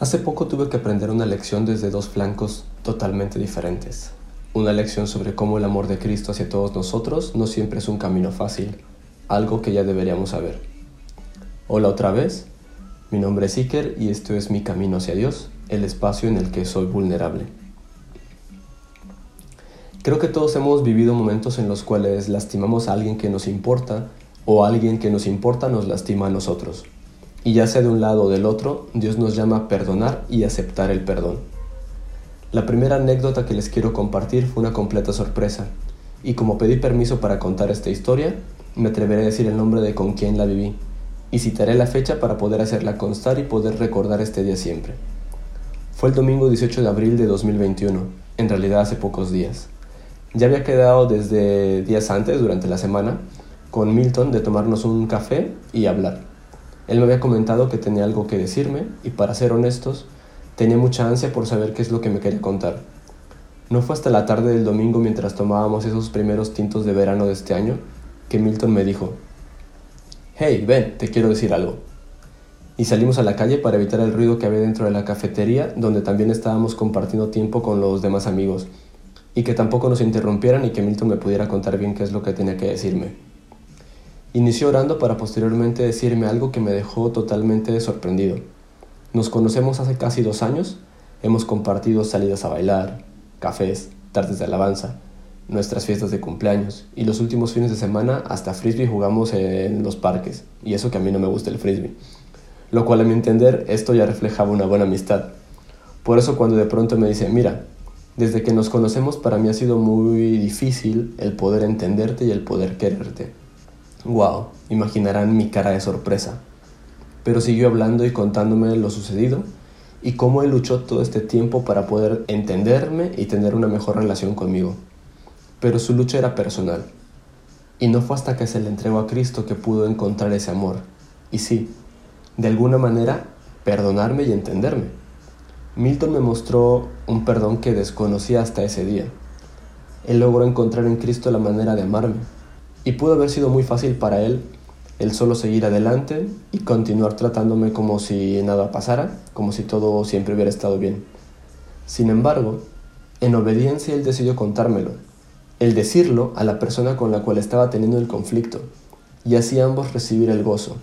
Hace poco tuve que aprender una lección desde dos flancos totalmente diferentes. Una lección sobre cómo el amor de Cristo hacia todos nosotros no siempre es un camino fácil, algo que ya deberíamos saber. Hola otra vez, mi nombre es Iker y esto es mi camino hacia Dios, el espacio en el que soy vulnerable. Creo que todos hemos vivido momentos en los cuales lastimamos a alguien que nos importa o alguien que nos importa nos lastima a nosotros. Y ya sea de un lado o del otro, Dios nos llama a perdonar y aceptar el perdón. La primera anécdota que les quiero compartir fue una completa sorpresa, y como pedí permiso para contar esta historia, me atreveré a decir el nombre de con quién la viví, y citaré la fecha para poder hacerla constar y poder recordar este día siempre. Fue el domingo 18 de abril de 2021, en realidad hace pocos días. Ya había quedado desde días antes, durante la semana, con Milton de tomarnos un café y hablar. Él me había comentado que tenía algo que decirme y para ser honestos, tenía mucha ansia por saber qué es lo que me quería contar. No fue hasta la tarde del domingo mientras tomábamos esos primeros tintos de verano de este año que Milton me dijo, Hey, ven, te quiero decir algo. Y salimos a la calle para evitar el ruido que había dentro de la cafetería, donde también estábamos compartiendo tiempo con los demás amigos, y que tampoco nos interrumpieran y que Milton me pudiera contar bien qué es lo que tenía que decirme. Inició orando para posteriormente decirme algo que me dejó totalmente sorprendido. Nos conocemos hace casi dos años, hemos compartido salidas a bailar, cafés, tardes de alabanza, nuestras fiestas de cumpleaños y los últimos fines de semana hasta frisbee jugamos en los parques, y eso que a mí no me gusta el frisbee. Lo cual a mi entender esto ya reflejaba una buena amistad. Por eso cuando de pronto me dice, mira, desde que nos conocemos para mí ha sido muy difícil el poder entenderte y el poder quererte. Wow, imaginarán mi cara de sorpresa. Pero siguió hablando y contándome lo sucedido y cómo él luchó todo este tiempo para poder entenderme y tener una mejor relación conmigo. Pero su lucha era personal. Y no fue hasta que se le entregó a Cristo que pudo encontrar ese amor. Y sí, de alguna manera, perdonarme y entenderme. Milton me mostró un perdón que desconocía hasta ese día. Él logró encontrar en Cristo la manera de amarme, y pudo haber sido muy fácil para él el solo seguir adelante y continuar tratándome como si nada pasara, como si todo siempre hubiera estado bien. Sin embargo, en obediencia él decidió contármelo, el decirlo a la persona con la cual estaba teniendo el conflicto, y así ambos recibir el gozo.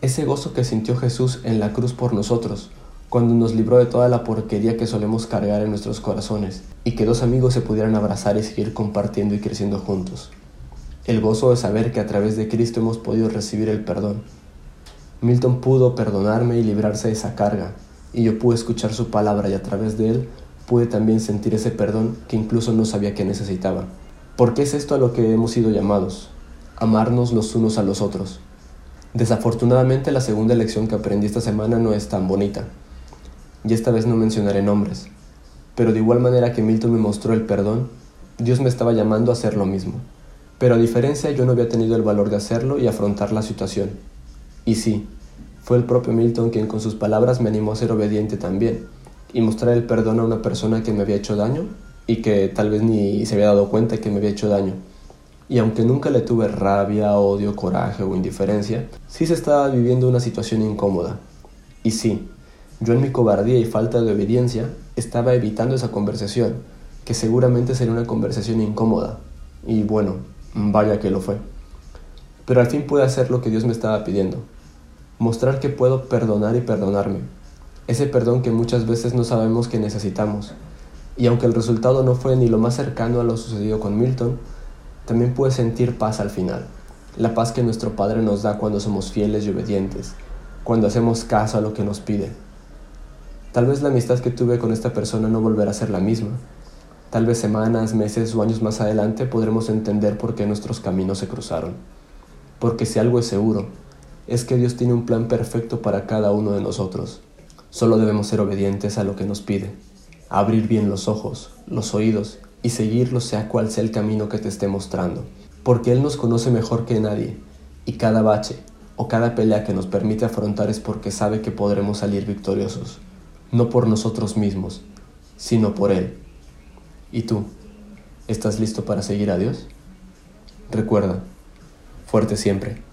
Ese gozo que sintió Jesús en la cruz por nosotros, cuando nos libró de toda la porquería que solemos cargar en nuestros corazones, y que dos amigos se pudieran abrazar y seguir compartiendo y creciendo juntos el gozo de saber que a través de Cristo hemos podido recibir el perdón. Milton pudo perdonarme y librarse de esa carga, y yo pude escuchar su palabra y a través de él pude también sentir ese perdón que incluso no sabía que necesitaba. Porque es esto a lo que hemos sido llamados, amarnos los unos a los otros. Desafortunadamente la segunda lección que aprendí esta semana no es tan bonita, y esta vez no mencionaré nombres, pero de igual manera que Milton me mostró el perdón, Dios me estaba llamando a hacer lo mismo. Pero a diferencia yo no había tenido el valor de hacerlo y afrontar la situación. Y sí, fue el propio Milton quien con sus palabras me animó a ser obediente también y mostrar el perdón a una persona que me había hecho daño y que tal vez ni se había dado cuenta que me había hecho daño. Y aunque nunca le tuve rabia, odio, coraje o indiferencia, sí se estaba viviendo una situación incómoda. Y sí, yo en mi cobardía y falta de obediencia estaba evitando esa conversación, que seguramente sería una conversación incómoda. Y bueno, Vaya que lo fue. Pero al fin pude hacer lo que Dios me estaba pidiendo. Mostrar que puedo perdonar y perdonarme. Ese perdón que muchas veces no sabemos que necesitamos. Y aunque el resultado no fue ni lo más cercano a lo sucedido con Milton, también pude sentir paz al final. La paz que nuestro Padre nos da cuando somos fieles y obedientes, cuando hacemos caso a lo que nos pide. Tal vez la amistad que tuve con esta persona no volverá a ser la misma, Tal vez semanas, meses o años más adelante podremos entender por qué nuestros caminos se cruzaron. Porque si algo es seguro, es que Dios tiene un plan perfecto para cada uno de nosotros. Solo debemos ser obedientes a lo que nos pide, abrir bien los ojos, los oídos y seguirlo sea cual sea el camino que te esté mostrando. Porque Él nos conoce mejor que nadie y cada bache o cada pelea que nos permite afrontar es porque sabe que podremos salir victoriosos, no por nosotros mismos, sino por Él ¿Y tú? ¿Estás listo para seguir a Dios? Recuerda, fuerte siempre.